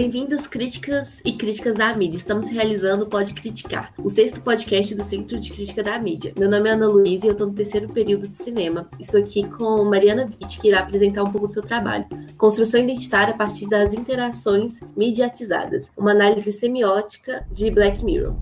Bem-vindos, críticas e críticas da mídia. Estamos realizando o Pode Criticar, o sexto podcast do Centro de Crítica da Mídia. Meu nome é Ana Luísa e eu estou no terceiro período de cinema. Estou aqui com Mariana Witt, que irá apresentar um pouco do seu trabalho. Construção identitária a partir das interações mediatizadas. Uma análise semiótica de Black Mirror.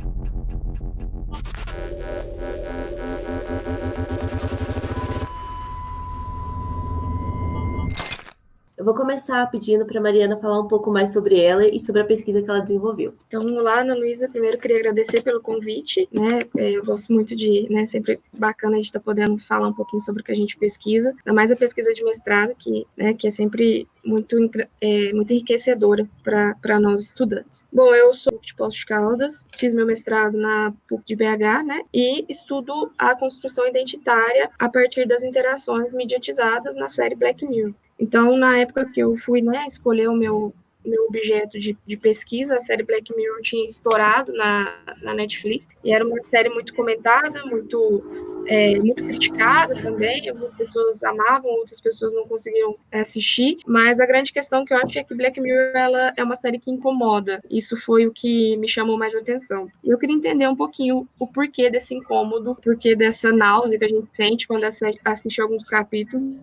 Eu vou começar pedindo para Mariana falar um pouco mais sobre ela e sobre a pesquisa que ela desenvolveu. Então, lá, Ana Luísa. Primeiro, queria agradecer pelo convite, né? É, eu gosto muito de, né, sempre bacana a gente estar tá podendo falar um pouquinho sobre o que a gente pesquisa, ainda mais a pesquisa de mestrado, que, né, que é sempre muito, é, muito enriquecedora para nós estudantes. Bom, eu sou de Poços de Caldas, fiz meu mestrado na PUC de BH, né? E estudo a construção identitária a partir das interações mediatizadas na série Black Mirror. Então, na época que eu fui né, escolher o meu, meu objeto de, de pesquisa, a série Black Mirror tinha estourado na, na Netflix, e era uma série muito comentada, muito, é, muito criticada também, algumas pessoas amavam, outras pessoas não conseguiram assistir, mas a grande questão que eu acho é que Black Mirror ela é uma série que incomoda, isso foi o que me chamou mais atenção. E eu queria entender um pouquinho o porquê desse incômodo, o porquê dessa náusea que a gente sente quando assiste alguns capítulos,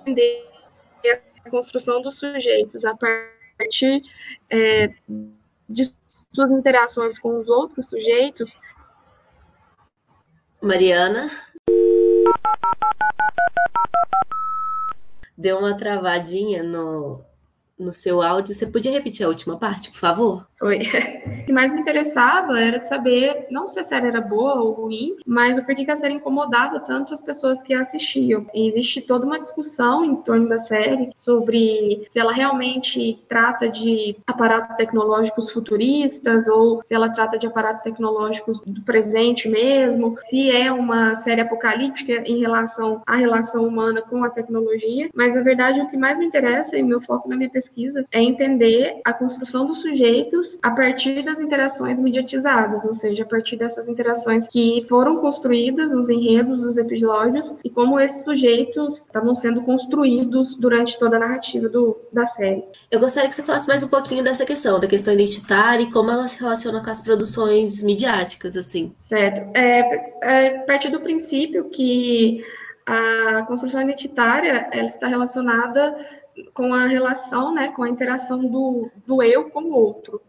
entender a construção dos sujeitos a partir é, de suas interações com os outros sujeitos. Mariana? Deu uma travadinha no, no seu áudio. Você podia repetir a última parte, por favor? Oi. O que mais me interessava era saber, não se a série era boa ou ruim, mas o porquê que a série incomodava tanto as pessoas que a assistiam. E existe toda uma discussão em torno da série sobre se ela realmente trata de aparatos tecnológicos futuristas ou se ela trata de aparatos tecnológicos do presente mesmo, se é uma série apocalíptica em relação à relação humana com a tecnologia. Mas, na verdade, o que mais me interessa e meu foco na minha pesquisa é entender a construção dos sujeitos a partir das interações mediatizadas, ou seja, a partir dessas interações que foram construídas nos enredos dos episódios e como esses sujeitos estavam sendo construídos durante toda a narrativa do, da série. Eu gostaria que você falasse mais um pouquinho dessa questão, da questão identitária e como ela se relaciona com as produções midiáticas, assim. Certo. É, é a partir do princípio que a construção identitária ela está relacionada com a relação, né, com a interação do, do eu com o outro.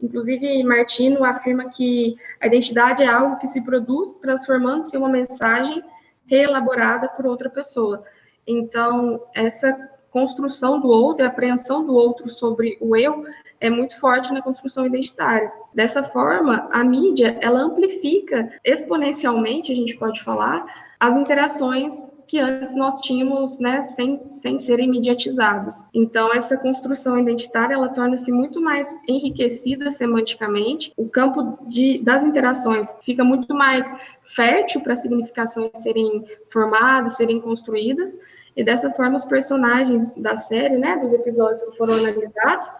Inclusive, Martino afirma que a identidade é algo que se produz transformando-se em uma mensagem reelaborada por outra pessoa. Então, essa construção do outro, a apreensão do outro sobre o eu, é muito forte na construção identitária. Dessa forma, a mídia, ela amplifica exponencialmente, a gente pode falar, as interações que antes nós tínhamos, né, sem, sem serem mediatizados. Então, essa construção identitária, ela torna-se muito mais enriquecida semanticamente, o campo de, das interações fica muito mais fértil para significações serem formadas, serem construídas, e dessa forma os personagens da série, né, dos episódios que foram analisados,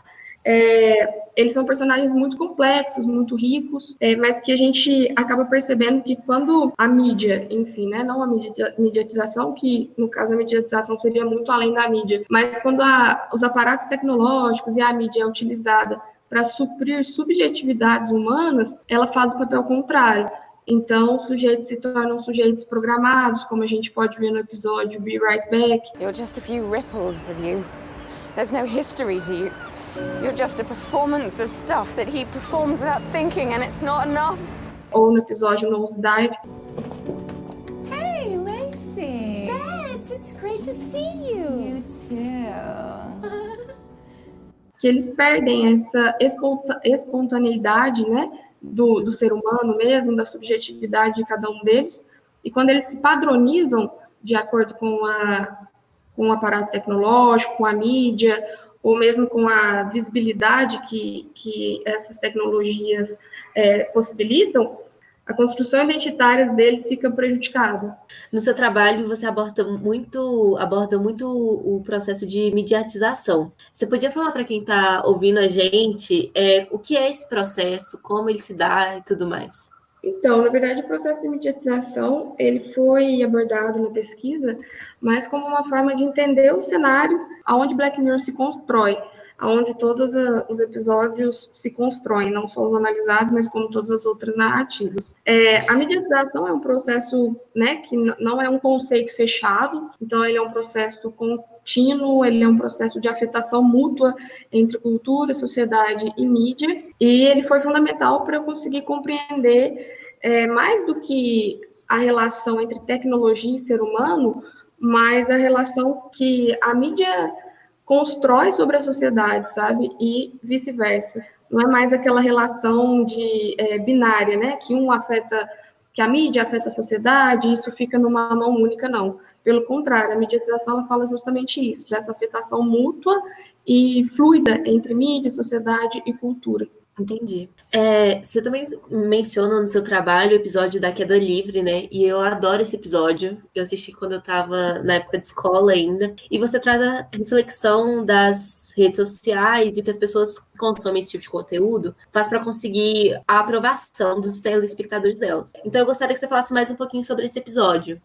é, eles são personagens muito complexos, muito ricos, é, mas que a gente acaba percebendo que quando a mídia em si, né, não a mediatização, que no caso a mediatização seria muito além da mídia, mas quando a, os aparatos tecnológicos e a mídia é utilizada para suprir subjetividades humanas, ela faz o papel contrário. Então, os sujeitos se tornam sujeitos programados, como a gente pode ver no episódio Be Right Back. You're just a few ripples of you. There's no history to you. You're just a performance of stuff that he performed without thinking and it's not enough. Ou no episódio Nose Dive. Hey, Lacey. Babs, it's great to see you. You too. que eles perdem essa espontaneidade, né, do, do ser humano mesmo, da subjetividade de cada um deles, e quando eles se padronizam de acordo com, a, com o aparato tecnológico, com a mídia, ou mesmo com a visibilidade que, que essas tecnologias é, possibilitam, a construção identitária deles fica prejudicada. No seu trabalho, você aborda muito, aborda muito o processo de mediatização. Você podia falar para quem está ouvindo a gente é, o que é esse processo, como ele se dá e tudo mais? Então, na verdade, o processo de mediatização ele foi abordado na pesquisa, mas como uma forma de entender o cenário aonde Black Mirror se constrói. Onde todos os episódios se constroem, não só os analisados, mas como todas as outras narrativas. É, a mediatização é um processo né, que não é um conceito fechado, então ele é um processo contínuo, ele é um processo de afetação mútua entre cultura, sociedade e mídia, e ele foi fundamental para eu conseguir compreender é, mais do que a relação entre tecnologia e ser humano, mas a relação que a mídia constrói sobre a sociedade, sabe? E vice-versa. Não é mais aquela relação de é, binária, né? Que um afeta, que a mídia afeta a sociedade, e isso fica numa mão única, não. Pelo contrário, a mediatização ela fala justamente isso, dessa afetação mútua e fluida entre mídia, sociedade e cultura. Entendi. É, você também menciona no seu trabalho o episódio da queda livre, né? E eu adoro esse episódio. Eu assisti quando eu estava na época de escola ainda. E você traz a reflexão das redes sociais e que as pessoas consomem esse tipo de conteúdo faz para conseguir a aprovação dos telespectadores delas. Então eu gostaria que você falasse mais um pouquinho sobre esse episódio.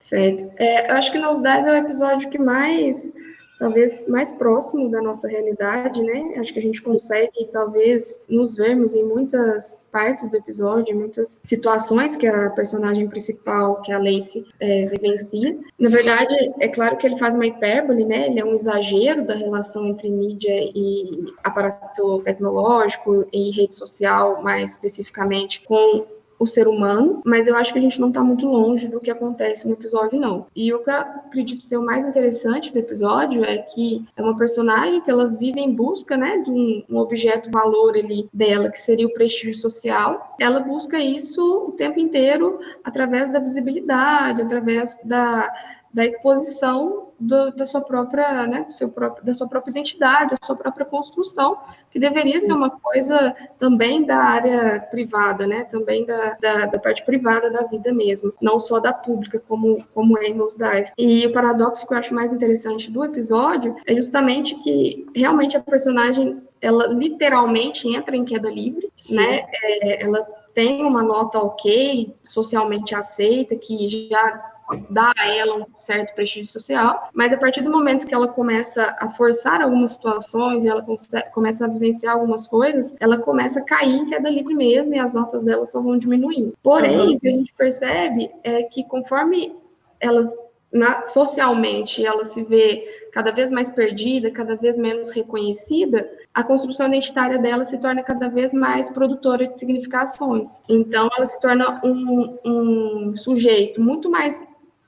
Certo. É, eu acho que Nos Dive é o episódio que mais talvez mais próximo da nossa realidade, né? Acho que a gente consegue talvez nos vermos em muitas partes do episódio, em muitas situações que a personagem principal, que a Lacey, é, vivencia. Na verdade, é claro que ele faz uma hipérbole, né? Ele é um exagero da relação entre mídia e aparato tecnológico e rede social, mais especificamente com o ser humano, mas eu acho que a gente não está muito longe do que acontece no episódio, não. E o que eu acredito ser o mais interessante do episódio é que é uma personagem que ela vive em busca, né, de um, um objeto valor ali dela, que seria o prestígio social. Ela busca isso o tempo inteiro através da visibilidade, através da, da exposição do, da sua própria, né, seu próprio, da sua própria identidade, da sua própria construção, que deveria Sim. ser uma coisa também da área privada, né, também da, da, da, parte privada da vida mesmo, não só da pública, como, como é em Dive. E o paradoxo que eu acho mais interessante do episódio é justamente que realmente a personagem, ela literalmente entra em queda livre, Sim. né, é, ela tem uma nota ok, socialmente aceita, que já dá a ela um certo prestígio social, mas a partir do momento que ela começa a forçar algumas situações e ela começa a vivenciar algumas coisas, ela começa a cair em queda livre mesmo e as notas dela só vão diminuindo. Porém, uhum. o que a gente percebe é que conforme ela na, socialmente ela se vê cada vez mais perdida, cada vez menos reconhecida, a construção identitária dela se torna cada vez mais produtora de significações. Então, ela se torna um, um sujeito muito mais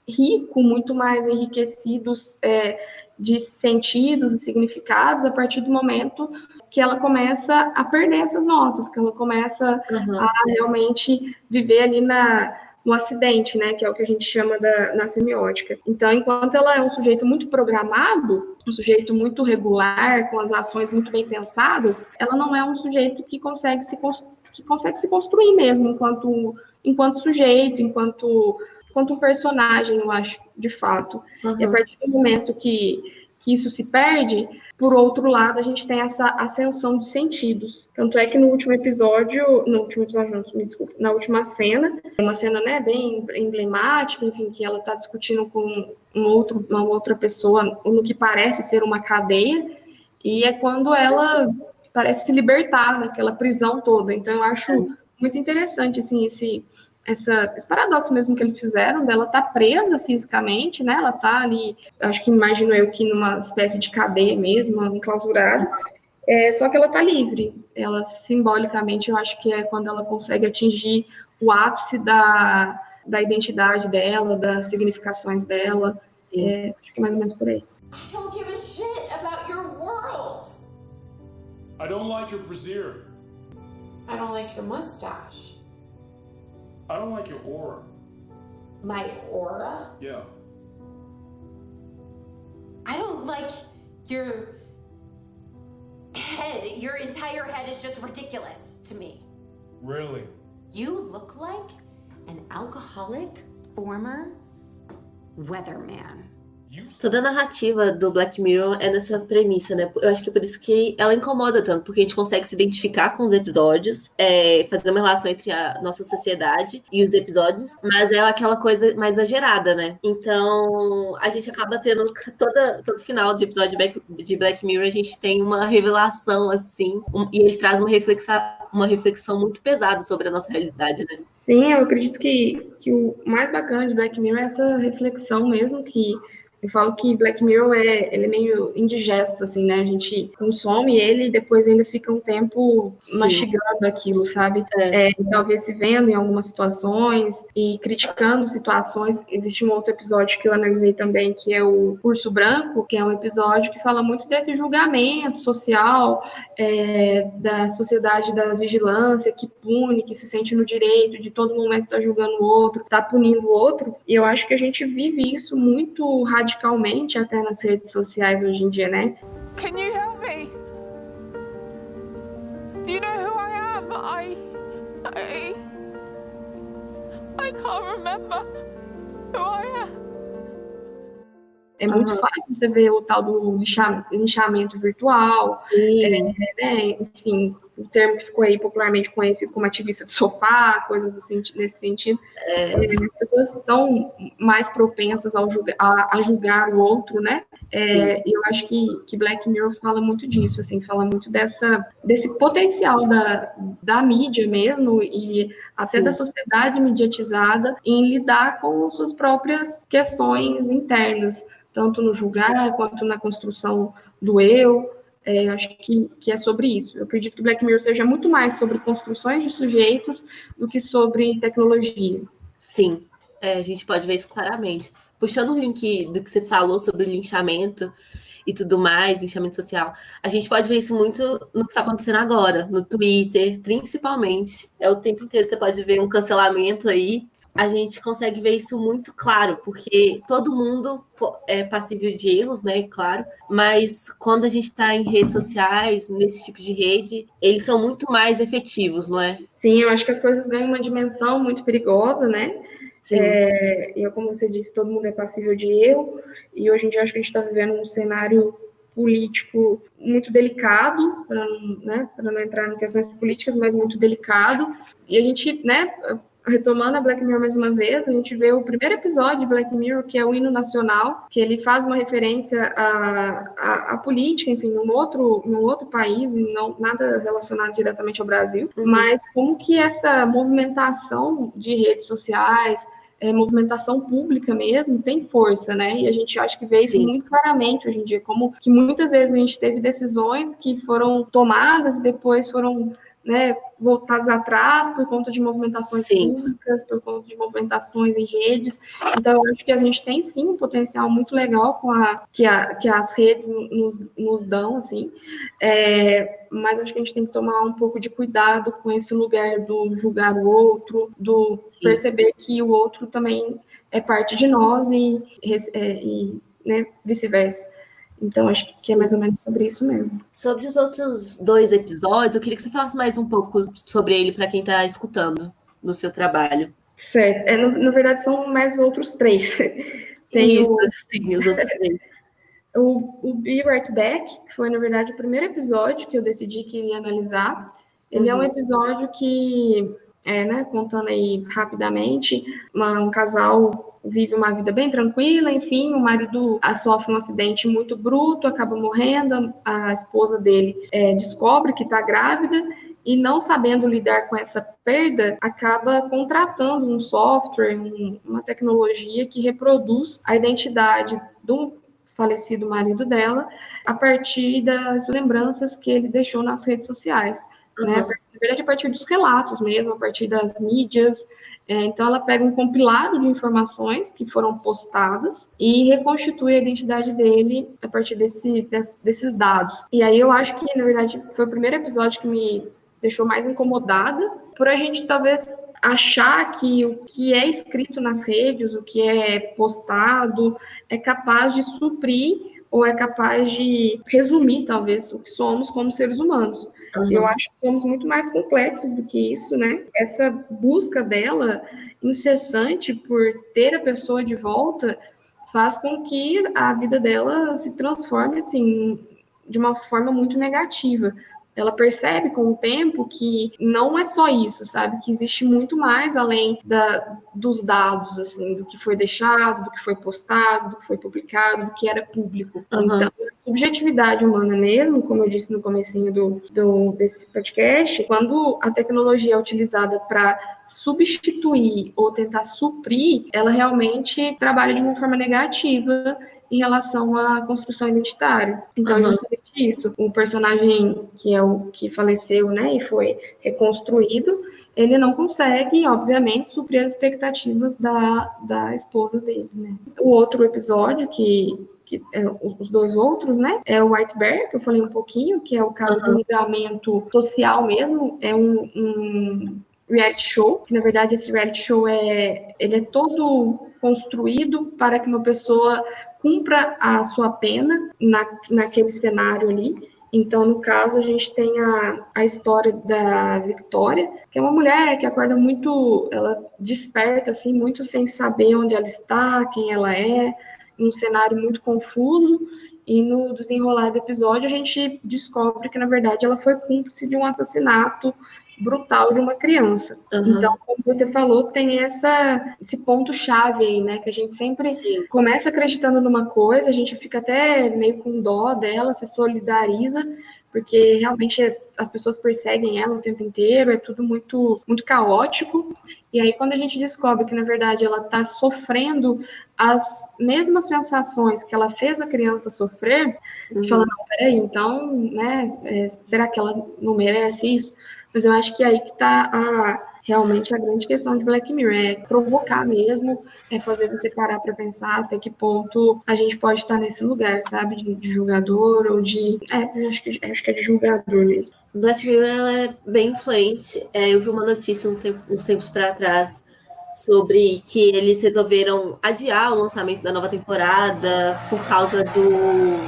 rico, muito mais enriquecido é, de sentidos e significados a partir do momento que ela começa a perder essas notas, que ela começa uhum. a realmente viver ali na, no acidente, né, que é o que a gente chama da, na semiótica. Então, enquanto ela é um sujeito muito programado, um sujeito muito regular, com as ações muito bem pensadas, ela não é um sujeito que consegue se, que consegue se construir mesmo enquanto, enquanto sujeito, enquanto quanto um personagem, eu acho, de fato. Uhum. E a partir do momento que, que isso se perde, por outro lado, a gente tem essa ascensão de sentidos. Tanto é que no último episódio, no último episódio, não, me desculpe, na última cena, uma cena, né, bem emblemática, enfim, que ela está discutindo com um outro, uma outra pessoa no que parece ser uma cadeia, e é quando ela parece se libertar daquela prisão toda. Então, eu acho muito interessante, assim, esse essa, esse paradoxo mesmo que eles fizeram dela estar tá presa fisicamente, né? Ela tá ali, acho que imagino eu que numa espécie de cadeia mesmo, enclausurada. É, só que ela tá livre. Ela simbolicamente, eu acho que é quando ela consegue atingir o ápice da, da identidade dela, das significações dela. É, acho que é mais ou menos por aí. I don't give a shit about your world. I don't like your brassiere. I don't like your mustache. I don't like your aura. My aura? Yeah. I don't like your head. Your entire head is just ridiculous to me. Really? You look like an alcoholic former weatherman. Toda a narrativa do Black Mirror é nessa premissa, né? Eu acho que é por isso que ela incomoda tanto, porque a gente consegue se identificar com os episódios, é, fazer uma relação entre a nossa sociedade e os episódios, mas é aquela coisa mais exagerada, né? Então a gente acaba tendo toda, todo final de episódio de Black, Mirror, a gente tem uma revelação assim, um, e ele traz uma reflexão, uma reflexão muito pesada sobre a nossa realidade, né? Sim, eu acredito que, que o mais bacana de Black Mirror é essa reflexão mesmo que eu falo que Black Mirror é, ele é meio indigesto, assim, né? A gente consome ele e depois ainda fica um tempo Sim. mastigando aquilo, sabe? É. É, talvez se vendo em algumas situações e criticando situações. Existe um outro episódio que eu analisei também, que é o Curso Branco, que é um episódio que fala muito desse julgamento social, é, da sociedade da vigilância, que pune, que se sente no direito de todo momento tá julgando o outro, tá punindo o outro. E eu acho que a gente vive isso muito radicalmente radicalmente até nas redes sociais hoje em dia, né? Can you help me? Do you know who I am? I I I can't remember who I am. É muito uhum. fácil você ver o tal do linchamento virtual, é, né? enfim, o termo que ficou aí popularmente conhecido como ativista de sofá, coisas nesse sentido. É. é. As pessoas estão mais propensas ao julga a, a, julgar o outro, né? É, eu acho que, que Black Mirror fala muito disso, assim, fala muito dessa, desse potencial da, da mídia mesmo e até Sim. da sociedade mediatizada em lidar com suas próprias questões internas, tanto no julgar quanto na construção do eu, é, acho que, que é sobre isso. Eu acredito que Black Mirror seja muito mais sobre construções de sujeitos do que sobre tecnologia. Sim, é, a gente pode ver isso claramente. Puxando o link do que você falou sobre o linchamento e tudo mais, linchamento social, a gente pode ver isso muito no que está acontecendo agora, no Twitter, principalmente. É o tempo inteiro, você pode ver um cancelamento aí a gente consegue ver isso muito claro, porque todo mundo é passível de erros, né? Claro, mas quando a gente está em redes sociais, nesse tipo de rede, eles são muito mais efetivos, não é? Sim, eu acho que as coisas ganham uma dimensão muito perigosa, né? É, e como você disse, todo mundo é passível de erro, e hoje em dia acho que a gente está vivendo um cenário político muito delicado, para não, né, não entrar em questões políticas, mas muito delicado. E a gente, né, retomando a Black Mirror mais uma vez, a gente vê o primeiro episódio de Black Mirror, que é o hino nacional, que ele faz uma referência à, à, à política, enfim, em um outro, em um outro país, não nada relacionado diretamente ao Brasil, uhum. mas como que essa movimentação de redes sociais, é, movimentação pública mesmo tem força, né? E a gente acha que vê isso Sim. muito claramente hoje em dia, como que muitas vezes a gente teve decisões que foram tomadas e depois foram né, voltados atrás por conta de movimentações sim. públicas, por conta de movimentações em redes. Então, eu acho que a gente tem sim um potencial muito legal com a que, a, que as redes nos, nos dão, assim. É, mas acho que a gente tem que tomar um pouco de cuidado com esse lugar do julgar o outro, do sim. perceber que o outro também é parte de nós e, é, e né, vice-versa. Então, acho que é mais ou menos sobre isso mesmo. Sobre os outros dois episódios, eu queria que você falasse mais um pouco sobre ele para quem está escutando no seu trabalho. Certo. É, no, na verdade, são mais outros três. Tem isso, o... sim, os outros três. o, o Be Right Back, que foi, na verdade, o primeiro episódio que eu decidi que iria analisar. Ele uhum. é um uhum. episódio que, é, né, contando aí rapidamente, uma, um casal vive uma vida bem tranquila, enfim, o marido sofre um acidente muito bruto, acaba morrendo, a, esposa dele é, descobre que está grávida e não sabendo lidar com essa perda, acaba contratando um software, um, uma tecnologia que reproduz a identidade do falecido marido dela a partir das lembranças que ele deixou nas redes sociais. Né? Uhum. Né? Na verdade, a partir dos relatos mesmo, a partir das mídias, é, então, ela pega um compilado de informações que foram postadas e reconstitui a identidade dele a partir desse, desses dados. E aí eu acho que, na verdade, foi o primeiro episódio que me deixou mais incomodada, por a gente talvez achar que o que é escrito nas redes, o que é postado, é capaz de suprir ou é capaz de resumir, talvez, o que somos como seres humanos. Uhum. Eu acho que somos muito mais complexos do que isso, né? Essa busca dela incessante por ter a pessoa de volta faz com que a vida dela se transforme assim de uma forma muito negativa ela percebe com o tempo que não é só isso, sabe? Que existe muito mais além da, dos dados, assim, do que foi deixado, do que foi postado, do que foi publicado, do que era público. Uhum. Então, a subjetividade humana mesmo, como eu disse no comecinho do, do desse podcast, quando a tecnologia é utilizada para substituir ou tentar suprir, ela realmente trabalha de uma forma negativa em relação à construção identitária. Então, uhum. justamente isso. O personagem que é o que faleceu, né, e foi reconstruído, ele não consegue, obviamente, suprir as expectativas da, da esposa dele, né. O outro episódio que que é, os dois outros, né? É o White Bear, que eu falei um pouquinho, que é o caso uhum. do ligamento social mesmo, é um, um reality show, que na verdade esse reality show é ele é todo construído para que uma pessoa cumpra a sua pena na, naquele cenário ali. Então, no caso, a gente tem a, a história da Victoria, que é uma mulher que acorda muito, ela desperta assim, muito sem saber onde ela está, quem ela é, um cenário muito confuso. E no desenrolar do episódio, a gente descobre que, na verdade, ela foi cúmplice de um assassinato brutal de uma criança. Uhum. Então, como você falou, tem essa, esse ponto-chave aí, né? Que a gente sempre Sim. começa acreditando numa coisa, a gente fica até meio com dó dela, se solidariza, porque realmente as pessoas perseguem ela o tempo inteiro, é tudo muito, muito caótico. E aí, quando a gente descobre que, na verdade, ela está sofrendo as mesmas sensações que ela fez a criança sofrer, uhum. fala, não, peraí, então, né, é, será que ela não merece isso? Mas eu acho que é aí que está a, realmente a grande questão de Black Mirror, é provocar mesmo, é fazer você parar para pensar até que ponto a gente pode estar nesse lugar, sabe, de, de julgador ou de, é, acho que, acho que é de julgador mesmo. Black Mirror é bem influente, é, eu vi uma notícia um tempo, uns tempos para trás sobre que eles resolveram adiar o lançamento da nova temporada por causa do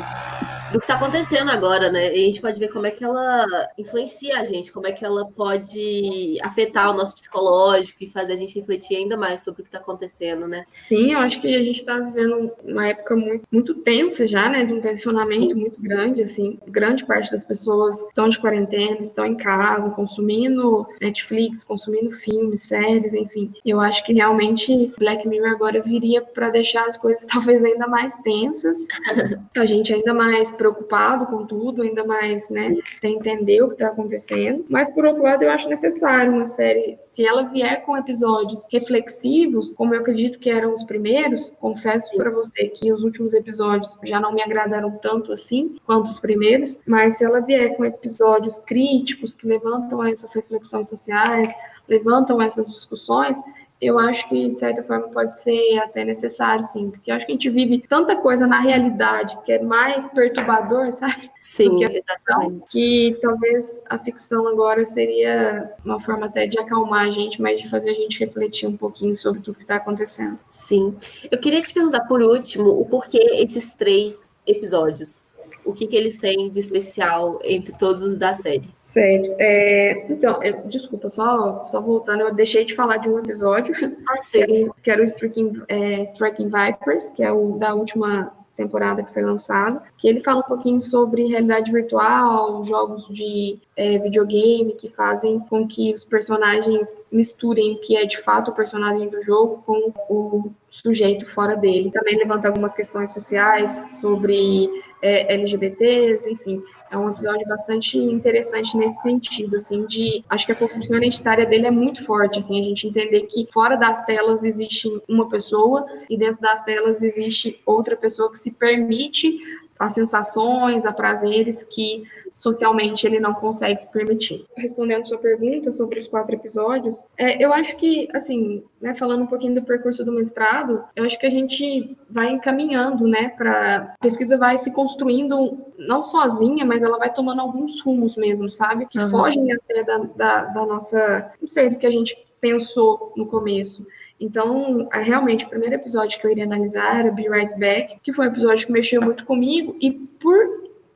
do que está acontecendo agora, né? E a gente pode ver como é que ela influencia a gente, como é que ela pode afetar o nosso psicológico e fazer a gente refletir ainda mais sobre o que está acontecendo, né? Sim, eu acho que a gente está vivendo uma época muito, muito tensa já, né? De um tensionamento Sim. muito grande, assim. Grande parte das pessoas estão de quarentena, estão em casa, consumindo Netflix, consumindo filmes, séries, enfim. Eu acho que realmente Black Mirror agora viria para deixar as coisas talvez ainda mais tensas, a gente ainda mais preocupado com tudo, ainda mais, né, sem entender o que está acontecendo. Mas, por outro lado, eu acho necessário uma série, se ela vier com episódios reflexivos, como eu acredito que eram os primeiros, confesso para você que os últimos episódios já não me agradaram tanto assim quanto os primeiros, mas se ela vier com episódios críticos que levantam essas reflexões sociais, levantam essas discussões, eu acho que, de certa forma, pode ser até necessário, sim, porque eu acho que a gente vive tanta coisa na realidade que é mais perturbador, sabe? Sim, que a ficção, que talvez a ficção agora seria uma forma até de acalmar a gente, mas de fazer a gente refletir um pouquinho sobre tudo que está acontecendo. Sim. Eu queria te perguntar, por último, o porquê esses três episódios? O que, que eles têm de especial entre todos os da série. Certo. É, então, eu, desculpa, só, só voltando, eu deixei de falar de um episódio, ah, sim. que era o Striking, é, Striking Vipers, que é o da última temporada que foi lançado, que ele fala um pouquinho sobre realidade virtual, jogos de é, videogame que fazem com que os personagens misturem o que é de fato o personagem do jogo com o sujeito fora dele. Também levanta algumas questões sociais sobre é, LGBTs, enfim, é um episódio bastante interessante nesse sentido, assim, de acho que a construção identitária dele é muito forte, assim, a gente entender que fora das telas existe uma pessoa e dentro das telas existe outra pessoa que se permite a sensações, a prazeres que socialmente ele não consegue se permitir. Respondendo sua pergunta sobre os quatro episódios, é, eu acho que, assim, né, falando um pouquinho do percurso do mestrado, eu acho que a gente vai encaminhando, né, para a pesquisa vai se construindo não sozinha, mas ela vai tomando alguns rumos mesmo, sabe? Que uhum. fogem até da, da, da nossa, não sei, do que a gente pensou no começo. Então, realmente, o primeiro episódio que eu iria analisar era Be Right Back, que foi um episódio que mexeu muito comigo, e por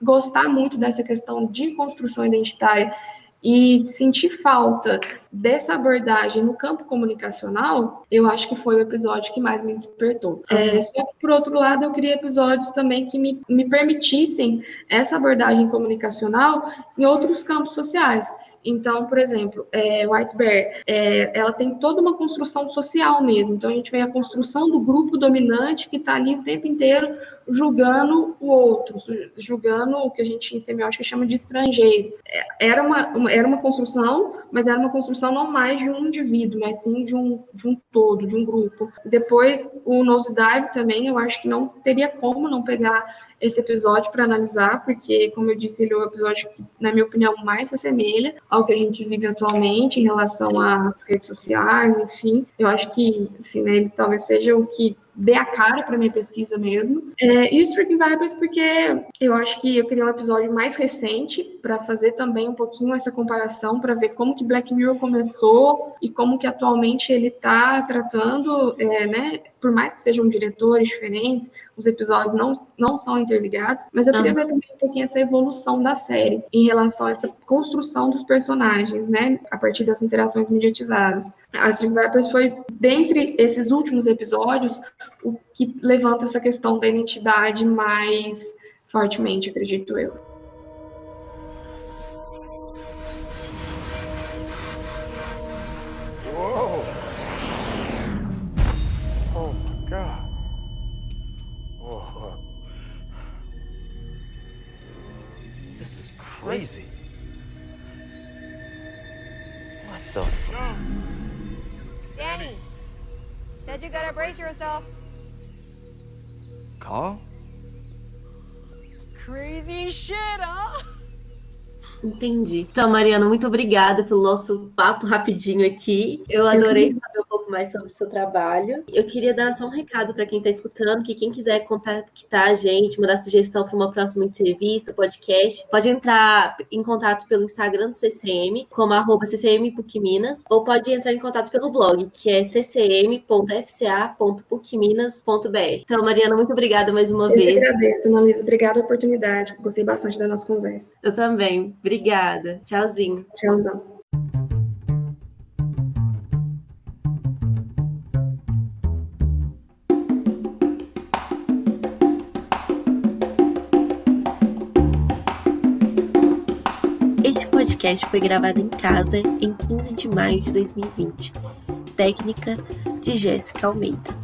gostar muito dessa questão de construção identitária e sentir falta dessa abordagem no campo comunicacional, eu acho que foi o episódio que mais me despertou. É, só que, por outro lado, eu queria episódios também que me, me permitissem essa abordagem comunicacional em outros campos sociais. Então, por exemplo, é, White Bear, é, ela tem toda uma construção social mesmo. Então, a gente vê a construção do grupo dominante que está ali o tempo inteiro julgando o outro, julgando o que a gente em semiótica chama de estrangeiro. É, era uma, uma, era uma construção, mas era uma construção não mais de um indivíduo, mas sim de um, de um todo, de um grupo. Depois, o Nosedive também, eu acho que não teria como não pegar esse episódio para analisar, porque, como eu disse, ele é o episódio que, na minha opinião, mais se assemelha ao que a gente vive atualmente em relação às redes sociais, enfim. Eu acho que, assim, né, ele talvez seja o que dê a cara para minha pesquisa mesmo. É, e Striking Vipers porque eu acho que eu queria um episódio mais recente para fazer também um pouquinho essa comparação para ver como que Black Mirror começou e como que atualmente ele está tratando, é, né? Por mais que sejam diretores diferentes, os episódios não, não são interligados, mas eu queria ah. ver também um pouquinho essa evolução da série em relação a essa construção dos personagens, né? A partir das interações mediatizadas. A Striking Vipers foi, dentre esses últimos episódios, o que levanta essa questão da identidade mais fortemente, acredito eu. Crazy. What the fuck? Danny, said you gotta brace yourself. Call? Crazy shit, huh? Entendi. Então, Mariana, muito obrigada pelo nosso papo rapidinho aqui. Eu adorei saber mais sobre o seu trabalho. Eu queria dar só um recado para quem está escutando, que quem quiser contactar a gente, mandar sugestão para uma próxima entrevista, podcast, pode entrar em contato pelo Instagram do CCM, como arroba ccm.pucminas, ou pode entrar em contato pelo blog, que é ccm.fca.pucminas.br. Então, Mariana, muito obrigada mais uma Eu vez. Eu agradeço, Analisa. Obrigada pela oportunidade. Gostei bastante da nossa conversa. Eu também. Obrigada. Tchauzinho. Tchauzão. Podcast foi gravado em casa em 15 de maio de 2020. Técnica de Jéssica Almeida.